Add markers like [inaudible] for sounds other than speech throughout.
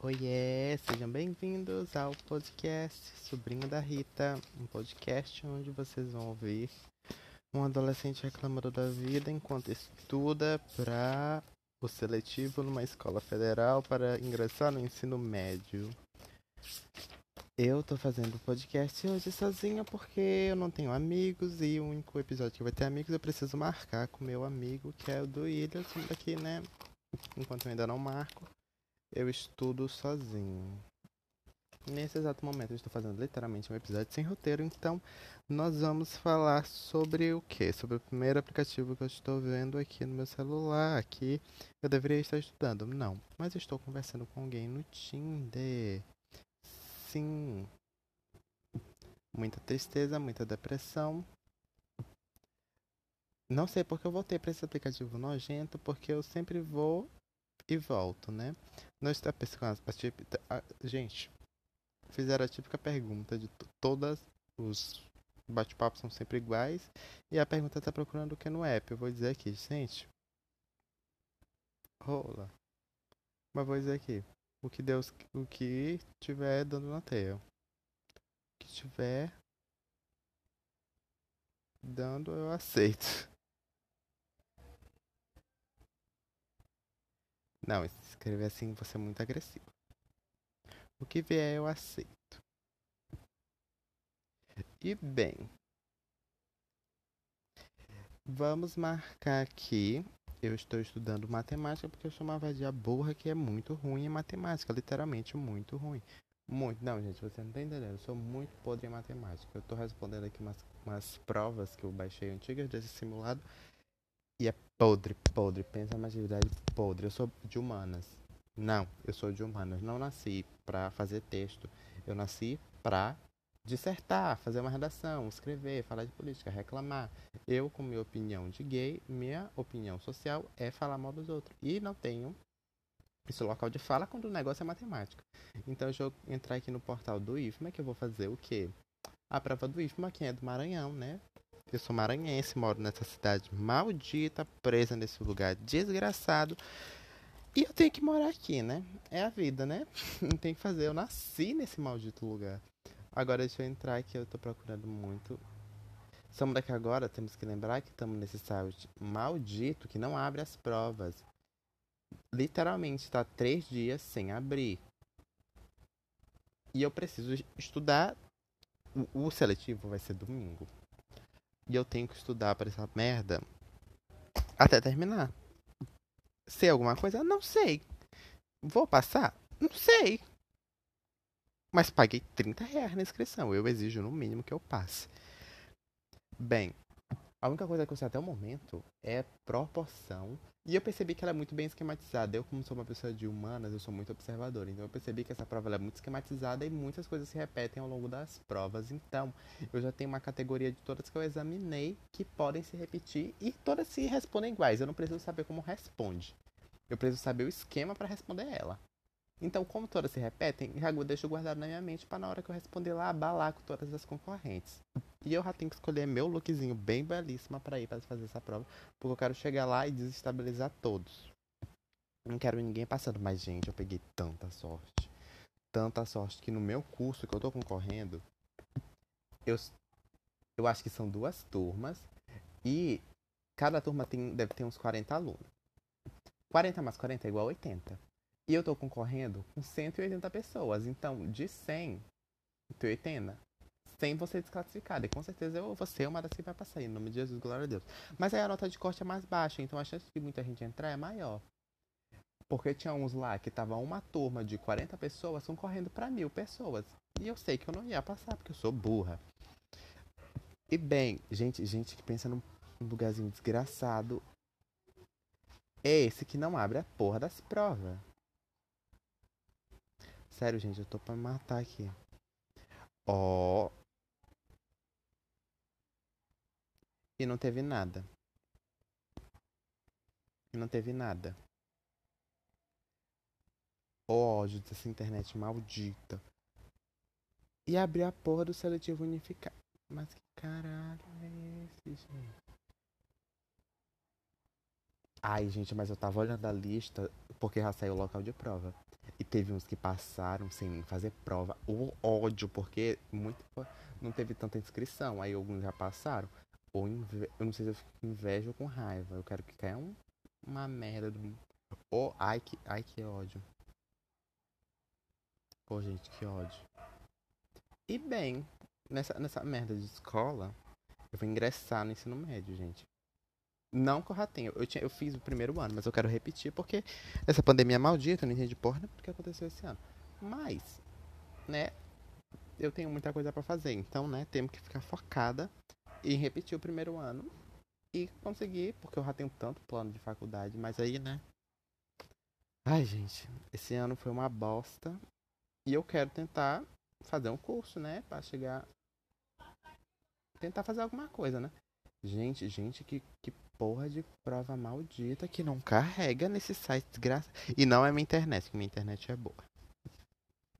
Oiê, sejam bem-vindos ao podcast Sobrinho da Rita, um podcast onde vocês vão ouvir um adolescente reclamando da vida enquanto estuda para o seletivo numa escola federal para ingressar no ensino médio. Eu tô fazendo o podcast hoje sozinha porque eu não tenho amigos e o único episódio que vai ter amigos eu preciso marcar com meu amigo, que é o do Ilha, daqui, né? Enquanto eu ainda não marco, eu estudo sozinho. Nesse exato momento eu estou fazendo literalmente um episódio sem roteiro, então nós vamos falar sobre o que? Sobre o primeiro aplicativo que eu estou vendo aqui no meu celular. Aqui eu deveria estar estudando. Não, mas eu estou conversando com alguém no Tinder. Sim. Muita tristeza, muita depressão. Não sei porque eu voltei para esse aplicativo nojento, porque eu sempre vou e volto, né? Não está pensando. Gente, fizeram a típica pergunta de todas os bate-papos são sempre iguais e a pergunta está procurando o que no app. Eu vou dizer aqui, gente. Rola. Mas vou dizer aqui o que Deus, o que tiver dando na teia. O que tiver dando, eu aceito. Não, escrever assim você é muito agressivo. O que vier eu aceito. E bem, vamos marcar aqui eu estou estudando matemática porque eu chamava de a burra que é muito ruim em matemática, literalmente muito ruim. Muito. Não, gente, você não está entendendo. Eu sou muito podre em matemática. Eu estou respondendo aqui umas, umas provas que eu baixei antigas desse simulado. E é podre, podre. Pensa uma atividade podre. Eu sou de humanas. Não, eu sou de humanas. Não nasci para fazer texto. Eu nasci para dissertar, fazer uma redação, escrever, falar de política, reclamar. Eu, com minha opinião de gay, minha opinião social é falar mal dos outros. E não tenho esse local de fala quando o negócio é matemática. Então, deixa eu entrar aqui no portal do IFMA, que eu vou fazer o quê? A prova do IFMA, quem é do Maranhão, né? Eu sou maranhense, moro nessa cidade maldita, presa nesse lugar desgraçado. E eu tenho que morar aqui, né? É a vida, né? [laughs] Não tem que fazer. Eu nasci nesse maldito lugar. Agora deixa eu entrar aqui, eu tô procurando muito. Estamos daqui agora, temos que lembrar que estamos nesse site maldito que não abre as provas. Literalmente está três dias sem abrir. E eu preciso estudar. O, o seletivo vai ser domingo. E eu tenho que estudar para essa merda até terminar. Sei alguma coisa? Não sei. Vou passar? Não sei. Mas paguei 30 reais na inscrição. Eu exijo no mínimo que eu passe. Bem, a única coisa que eu sei até o momento é proporção. E eu percebi que ela é muito bem esquematizada. Eu, como sou uma pessoa de humanas, eu sou muito observador. Então eu percebi que essa prova é muito esquematizada e muitas coisas se repetem ao longo das provas. Então, eu já tenho uma categoria de todas que eu examinei que podem se repetir e todas se respondem iguais. Eu não preciso saber como responde. Eu preciso saber o esquema para responder ela. Então, como todas se repetem, eu deixo guardado na minha mente para na hora que eu responder lá, abalar com todas as concorrentes. E eu já tenho que escolher meu lookzinho bem belíssima para ir para fazer essa prova, porque eu quero chegar lá e desestabilizar todos. Não quero ninguém passando, mas gente, eu peguei tanta sorte. Tanta sorte que no meu curso que eu tô concorrendo, eu, eu acho que são duas turmas e cada turma tem, deve ter uns 40 alunos. 40 mais 40 é igual a 80. E eu tô concorrendo com 180 pessoas. Então, de 100, 180, 100 você desclassificado. E com certeza eu vou ser uma das que vai passar. Em nome de Jesus, glória a Deus. Mas aí a nota de corte é mais baixa. Então a chance de muita gente entrar é maior. Porque tinha uns lá que tava uma turma de 40 pessoas concorrendo para mil pessoas. E eu sei que eu não ia passar, porque eu sou burra. E bem, gente, gente que pensa num lugarzinho desgraçado. É esse que não abre a porra das provas. Sério, gente, eu tô pra matar aqui. Ó. Oh. E não teve nada. E não teve nada. Ó, ódio dessa internet maldita. E abrir a porra do seletivo unificado. Mas que caralho é esse, gente? Ai, gente, mas eu tava olhando a lista porque já saiu o local de prova. E teve uns que passaram sem fazer prova. O ódio, porque muito, não teve tanta inscrição. Aí alguns já passaram. Ou inve... eu não sei se eu fico com inveja ou com raiva. Eu quero que caia um, uma merda do. Oh, ai que, ai que ódio. Pô, gente, que ódio. E bem, nessa, nessa merda de escola, eu vou ingressar no ensino médio, gente. Não já tenho. Eu, tinha, eu fiz o primeiro ano, mas eu quero repetir porque essa pandemia maldita, eu não entendi porra do que aconteceu esse ano. Mas, né, eu tenho muita coisa para fazer. Então, né, temos que ficar focada em repetir o primeiro ano e conseguir, porque eu já tenho tanto plano de faculdade, mas aí, né. Ai, gente, esse ano foi uma bosta. E eu quero tentar fazer um curso, né, para chegar tentar fazer alguma coisa, né? Gente, gente, que, que porra de prova maldita que não carrega nesse site desgraça. E não é minha internet, que minha internet é boa.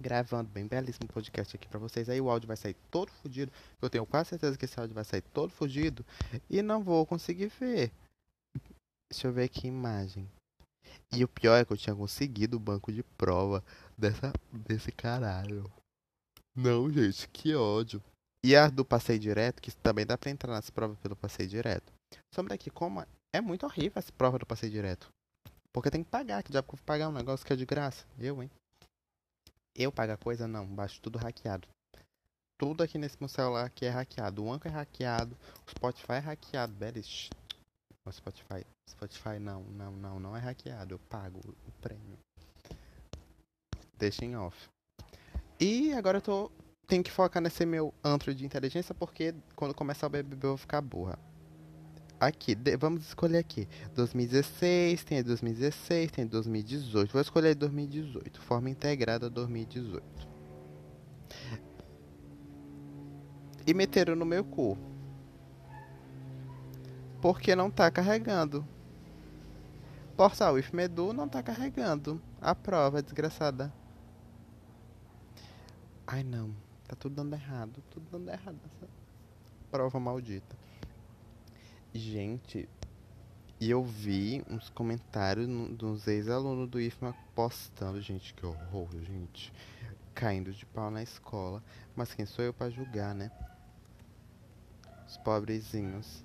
Gravando bem belíssimo podcast aqui pra vocês. Aí o áudio vai sair todo fodido. Eu tenho quase certeza que esse áudio vai sair todo fodido. E não vou conseguir ver. Deixa eu ver aqui a imagem. E o pior é que eu tinha conseguido o banco de prova dessa, desse caralho. Não, gente, que ódio. E a do passeio direto, que também dá pra entrar nas provas pelo passeio direto. Sobre aqui, como é muito horrível essa prova do passeio direto. Porque tem que pagar, que já pagar um negócio que é de graça. Eu, hein? Eu pagar coisa não, baixo tudo hackeado. Tudo aqui nesse meu celular aqui é hackeado. O Anchor é hackeado, o Spotify é hackeado. Beres. O Spotify. Spotify não, não, não, não é hackeado. Eu pago o prêmio. Deixa em off. E agora eu tô tenho que focar nesse meu antro de inteligência porque quando começar o BBB eu vou ficar burra. Aqui, de, vamos escolher aqui. 2016, tem 2016, tem 2018. Vou escolher 2018. Forma integrada 2018. E meteram no meu cu. Porque não tá carregando. Portal IFMEDU não tá carregando. A prova, desgraçada. Ai não. Tá tudo dando errado, tudo dando errado essa prova maldita. Gente, e eu vi uns comentários dos ex-alunos do IFMA postando, gente, que horror, gente. Caindo de pau na escola. Mas quem sou eu para julgar, né? Os pobrezinhos.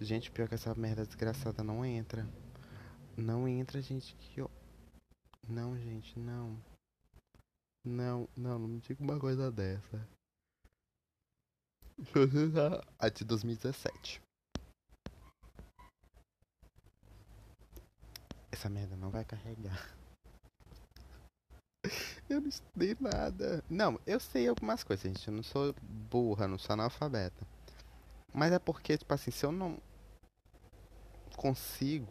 Gente, pior que essa merda desgraçada não entra. Não entra, gente, que eu... Não, gente, não. Não, não, não me diga uma coisa dessa. [laughs] A de 2017. Essa merda não vai carregar. Eu não estudei nada. Não, eu sei algumas coisas, gente. Eu não sou burra, não sou analfabeta. Mas é porque, tipo assim, se eu não consigo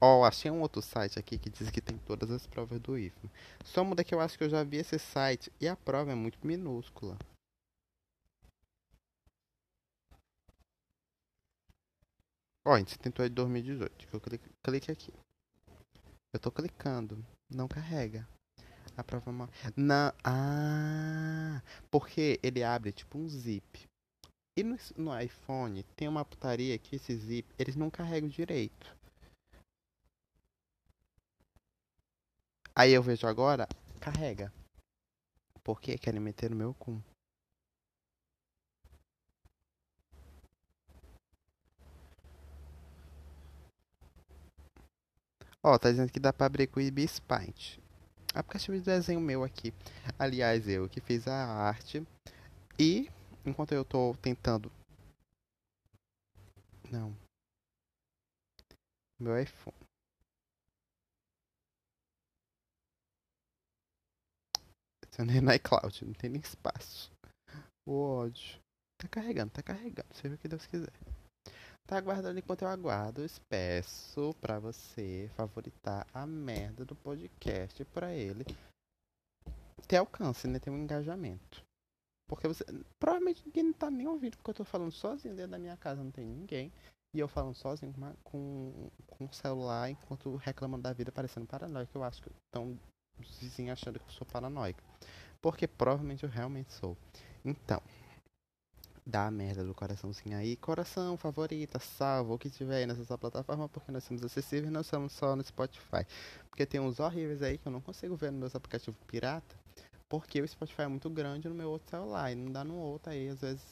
Ó, oh, achei um outro site aqui que diz que tem todas as provas do IFMA. Só muda que eu acho que eu já vi esse site e a prova é muito minúscula. Ó, oh, a gente tentou em 2018. Eu clique, clique aqui. Eu tô clicando. Não carrega. A prova mal. Não. Ah! Porque ele abre tipo um zip. E no, no iPhone tem uma putaria que esse zip eles não carregam direito. Aí eu vejo agora, carrega. Por que querem meter no meu cu? Ó, tá dizendo que dá pra abrir com o Ibis Paint. Aplicativo de desenho meu aqui. Aliás, eu que fiz a arte. E, enquanto eu tô tentando... Não. Meu iPhone. Adicionei no iCloud, não tem nem espaço. O ódio. Tá carregando, tá carregando, seja o que Deus quiser. Tá aguardando enquanto eu aguardo. Eu peço pra você favoritar a merda do podcast pra ele ter alcance, né? Ter um engajamento. Porque você. Provavelmente ninguém não tá nem ouvindo, porque eu tô falando sozinho dentro da minha casa, não tem ninguém. E eu falando sozinho com, com, com o celular enquanto reclamando da vida, parecendo paranoico. Eu acho que estão os vizinhos achando que eu sou paranoico. Porque provavelmente eu realmente sou. Então, dá a merda do coraçãozinho aí, coração, favorita, salva, o que tiver aí nessa plataforma, porque nós somos acessíveis nós somos só no Spotify. Porque tem uns horríveis aí que eu não consigo ver nos meus aplicativos pirata, porque o Spotify é muito grande no meu outro celular e não dá no outro aí, às vezes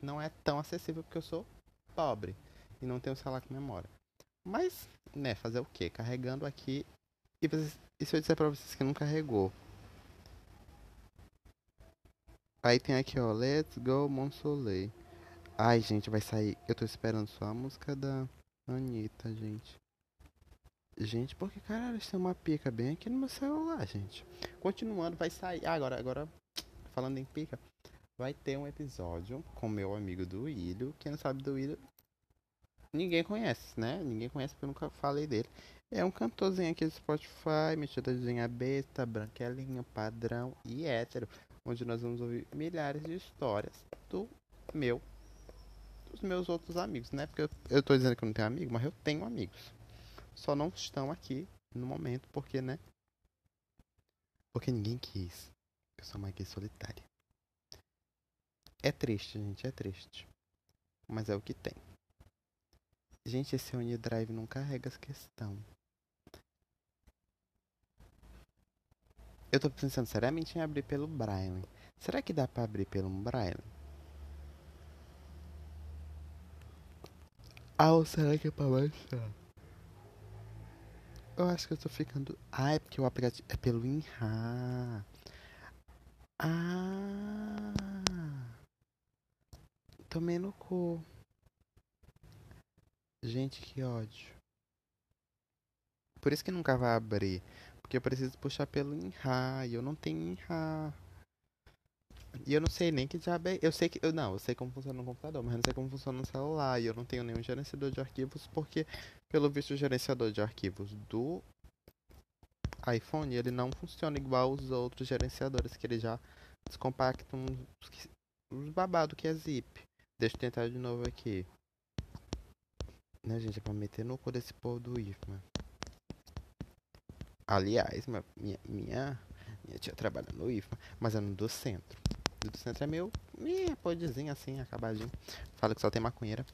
não é tão acessível porque eu sou pobre e não tenho celular com memória. Mas, né, fazer o que? Carregando aqui. E, vocês, e se eu disser pra vocês que não carregou? Aí tem aqui, ó, Let's Go Monsoleil. Ai, gente, vai sair. Eu tô esperando só a música da Anitta, gente. Gente, porque caralho, é uma pica bem aqui no meu celular, gente. Continuando, vai sair. Ah, agora, agora, falando em pica, vai ter um episódio com meu amigo do Ilho. Quem não sabe do Ilho, ninguém conhece, né? Ninguém conhece porque eu nunca falei dele. É um cantorzinho aqui do Spotify, metidazinha besta, branquelinho, padrão e hétero onde nós vamos ouvir milhares de histórias do meu, dos meus outros amigos, né? Porque eu, tô dizendo que eu não tenho amigo, mas eu tenho amigos. Só não estão aqui no momento, porque, né? Porque ninguém quis. Eu sou uma gay solitária. É triste, gente, é triste. Mas é o que tem. Gente, esse OneDrive não carrega as questão. Eu tô pensando seriamente em abrir pelo Braille. Será que dá pra abrir pelo Braille? Ah, ou será que é pra baixar? Eu acho que eu tô ficando. Ah, é porque o aplicativo é pelo Inha. Ah. Tomei no cu. Gente, que ódio. Por isso que nunca vai abrir. Porque eu preciso puxar pelo INRA e eu não tenho INRA. E eu não sei nem que diabo é. Eu sei que. Eu, não, eu sei como funciona no computador, mas não sei como funciona no celular. E eu não tenho nenhum gerenciador de arquivos, porque, pelo visto, o gerenciador de arquivos do iPhone ele não funciona igual os outros gerenciadores, que ele já descompactam os, os babado que é zip. Deixa eu tentar de novo aqui. Né, gente? É pra meter no cu desse povo do IFMA. Aliás, minha, minha, minha, minha tia trabalha no IFA, mas é no do centro. O do centro é meio, meio podzinho assim, acabadinho. Fala que só tem maconheira.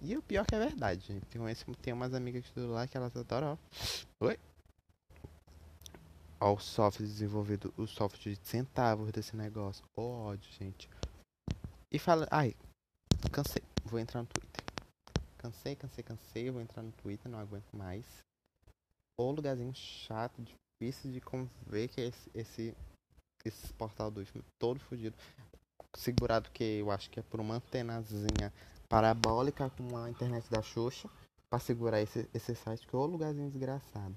E o pior que é verdade, gente. Tem, tem umas amigas que lá que elas adoram, ó. Oi? Ó o software desenvolvido, o software de centavos desse negócio. Ó ódio, gente. E fala, ai, cansei, vou entrar no Twitter. Cansei, cansei, cansei, vou entrar no Twitter, não aguento mais o lugarzinho chato, difícil de conviver que é esse, esse, esse portal do todo fodido. Segurado que eu acho que é por uma antenazinha parabólica com a internet da Xuxa para segurar esse, esse site, que é o lugarzinho desgraçado.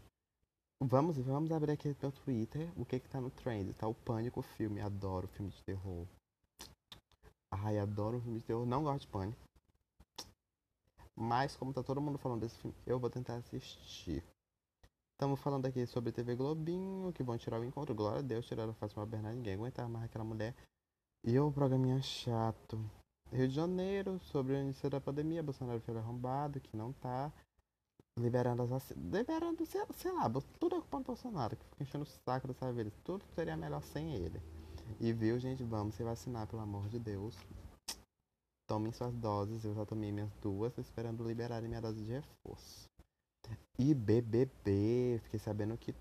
Vamos, vamos abrir aqui pelo Twitter. O que que tá no trend? Tá o Pânico filme. Adoro filme de terror. Ai, adoro filme de terror. Não gosto de Pânico. Mas como tá todo mundo falando desse filme, eu vou tentar assistir. Estamos falando aqui sobre TV Globinho, que vão tirar o encontro. Glória a Deus, tiraram a Fátima Bernardo. Ninguém aguentava mais aquela mulher. E o programinha chato. Rio de Janeiro, sobre o início da pandemia. Bolsonaro foi arrombado, que não tá. Liberando as vacinas. Liberando, sei, sei lá, tudo é culpa do Bolsonaro, que fica enchendo o saco dessa vez. Tudo seria melhor sem ele. E viu, gente, vamos se vacinar, pelo amor de Deus. Tomem suas doses, eu já tomei minhas duas, esperando liberarem minha dose de reforço. E BBB, fiquei sabendo que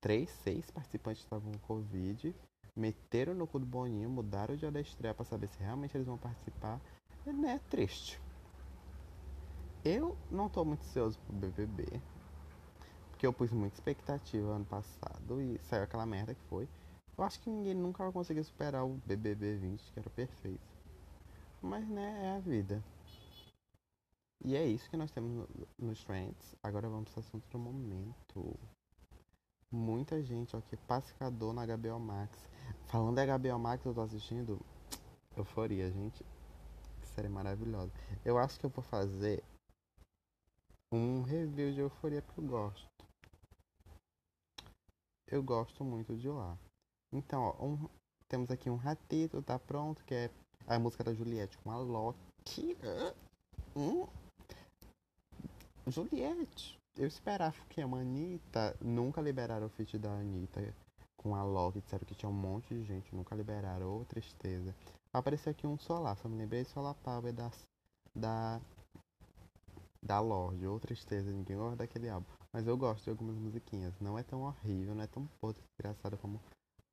três, seis participantes estavam com Covid, meteram no cu do Boninho, mudaram o dia da estreia para saber se realmente eles vão participar. É, né, triste. Eu não tô muito ansioso pro BBB, porque eu pus muita expectativa ano passado e saiu aquela merda que foi. Eu acho que ninguém nunca vai conseguir superar o BBB 20, que era perfeito. Mas, né, é a vida. E é isso que nós temos nos trends. Agora vamos para o assunto do momento. Muita gente aqui, pacificador na HBO Max. Falando da HBO Max, eu tô assistindo Euforia, gente. Série maravilhosa. Eu acho que eu vou fazer um review de Euforia que eu gosto. Eu gosto muito de lá. Então, ó, um, temos aqui um ratito, tá pronto, que é a música da Juliette com a Loki. Hum, Juliette. Eu esperava que a Anitta nunca liberaram o feat da Anitta com a Loki. Disseram que tinha um monte de gente, nunca liberaram. Ô, tristeza. Apareceu aqui um solar, só me lembrei de Solar Power da, da, da Lorde, ou Tristeza, ninguém gosta daquele álbum. Mas eu gosto de algumas musiquinhas. Não é tão horrível, não é tão podre, engraçado como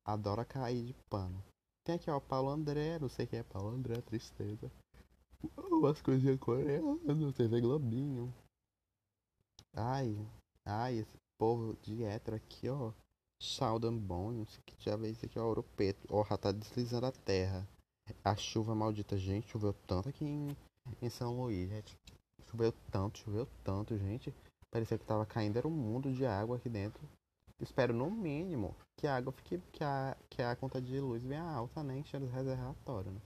Adora Cair de Pano. Tem aqui, ó, Paulo André, não sei quem é Paulo André, Tristeza. Umas coisinhas coreanas, TV Globinho. Ai, ai, esse povo de hétero aqui, ó. Sheldon Bones, que já veio isso aqui, ó, Ouro Preto. Ó, já tá deslizando a terra. A chuva maldita, gente, choveu tanto aqui em, em São Luís, gente. Choveu tanto, choveu tanto, gente. Parecia que tava caindo, era um mundo de água aqui dentro. Espero no mínimo que a água fique. que a, que a conta de luz venha alta, né? Enchendo os reservatórios, né?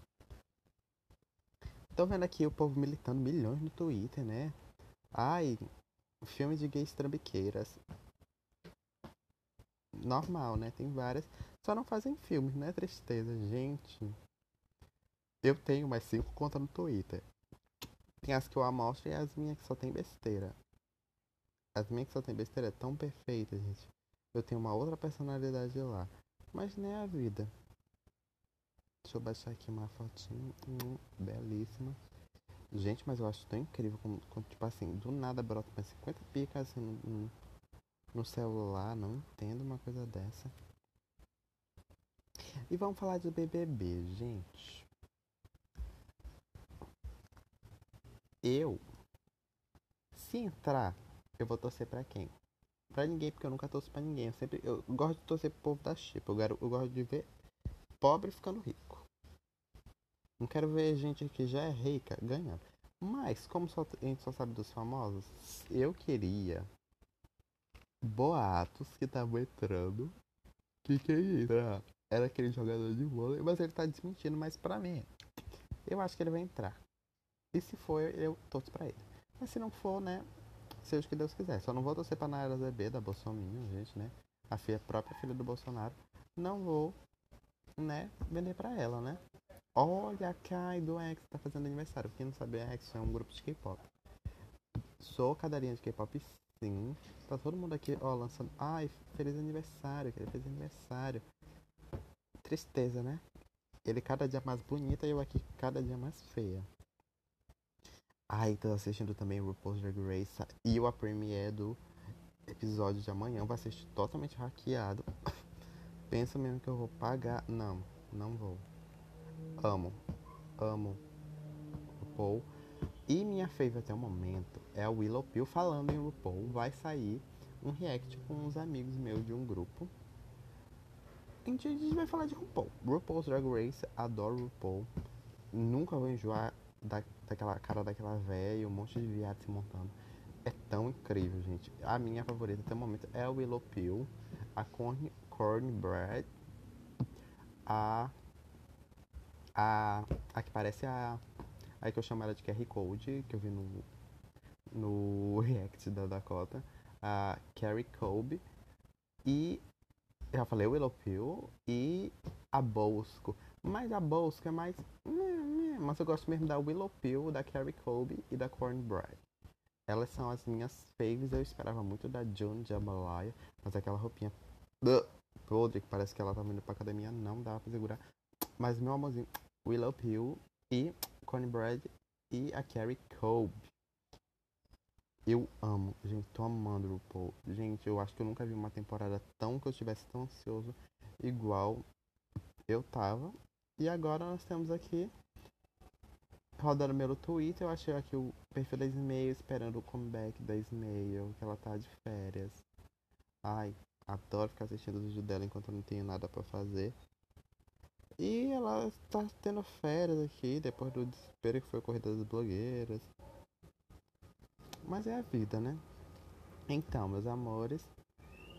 Tô vendo aqui o povo militando milhões no Twitter, né? Ai, filme de gays trambiqueiras. Normal, né? Tem várias. Só não fazem filmes, né? Tristeza, gente. Eu tenho mais cinco contas no Twitter. Tem as que eu amostro e as minhas que só tem besteira. As minhas que só tem besteira é tão perfeita, gente. Eu tenho uma outra personalidade lá. Mas nem é a vida. Deixa eu baixar aqui uma fotinha. Hum, belíssima. Gente, mas eu acho tão incrível como, como tipo assim, do nada brota mais 50 picas assim no, no, celular. Não entendo uma coisa dessa. E vamos falar de BBB, gente. Eu, se entrar, eu vou torcer pra quem? Pra ninguém, porque eu nunca torço pra ninguém. Eu sempre eu gosto de torcer pro povo da chipa. Eu, eu gosto de ver pobre ficando rico. Não quero ver gente que já é rica ganhando. Mas, como só, a gente só sabe dos famosos, eu queria boatos que estavam entrando. Que quem ia entrar era aquele jogador de vôlei, mas ele tá desmentindo. Mas pra mim, eu acho que ele vai entrar. E se for, eu torço pra ele. Mas se não for, né? Seja o que Deus quiser. Só não vou torcer pra Nayara ZB, da Bolsonaro, gente, né? A filha, própria filha do Bolsonaro. Não vou né, vender pra ela, né? Olha a Kai do X tá fazendo aniversário. Quem não sabe, a X é um grupo de K-pop. Sou cadelinha de K-pop, sim. Tá todo mundo aqui, ó, lançando. Ai, feliz aniversário, que ele fez aniversário. Tristeza, né? Ele cada dia mais bonita e eu aqui cada dia mais feia. Ai, tô assistindo também o RuPaul's Drag Race e o a premiere do episódio de amanhã. Vai assistir totalmente hackeado. [laughs] Pensa mesmo que eu vou pagar. Não, não vou. Amo. Amo o RuPaul. E minha fave até o momento é a Willow Pill falando em RuPaul. Vai sair um react com uns amigos meus de um grupo. A gente, vai falar de RuPaul. RuPaul's Drag Race, adoro RuPaul. Nunca vou enjoar da, daquela cara daquela velha, um monte de viado se montando. É tão incrível, gente. A minha favorita até o momento é a Willow Pill, a Corn, cornbread, a, a, a que parece a, a que eu chamo ela de QR Code, que eu vi no, no [laughs] react da Dakota, a Carrie Colby, e já falei o Willow Pill, e a Bosco. Mas a Bosco é mais. Mas eu gosto mesmo da Willow Pill, da Carrie Colby e da Cornbread. Elas são as minhas faves. Eu esperava muito da June Jambalaya, mas aquela roupinha podre, que parece que ela tá indo pra academia, não dá pra segurar. Mas meu amorzinho, Willow Pill e Cornbread e a Carrie Colby. Eu amo, gente, tô amando o RuPaul. Gente, eu acho que eu nunca vi uma temporada tão que eu estivesse tão ansioso igual eu tava. E agora nós temos aqui rodando meu Twitter, eu achei aqui o perfil da Ismael esperando o comeback da Ismael, que ela tá de férias. Ai, Adoro ficar assistindo os vídeos dela enquanto eu não tenho nada para fazer. E ela tá tendo férias aqui, depois do desespero que foi a corrida das blogueiras. Mas é a vida, né? Então, meus amores,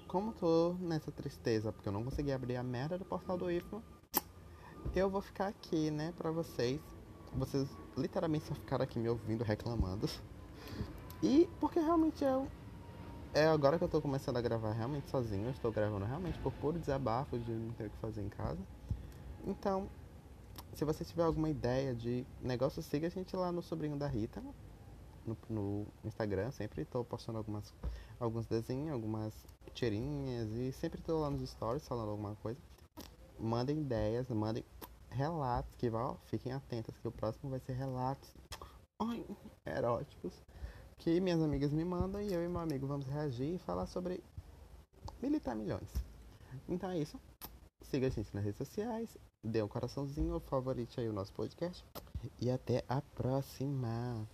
como tô nessa tristeza porque eu não consegui abrir a merda do portal do IFMA, eu vou ficar aqui, né, pra vocês. Vocês literalmente só ficaram aqui me ouvindo reclamando. E porque realmente eu é agora que eu tô começando a gravar realmente sozinho, eu estou gravando realmente por puro desabafo de não ter o que fazer em casa. Então, se você tiver alguma ideia de negócio, siga a gente lá no Sobrinho da Rita, no, no Instagram. Sempre estou postando algumas, alguns desenhos, algumas tirinhas e sempre estou lá nos stories falando alguma coisa. Mandem ideias, mandem relatos, que ó, fiquem atentas que o próximo vai ser relatos ai, eróticos que minhas amigas me mandam e eu e meu amigo vamos reagir e falar sobre militar milhões. Então é isso. Siga a gente nas redes sociais dê um coraçãozinho, favorite aí o nosso podcast. E até a próxima!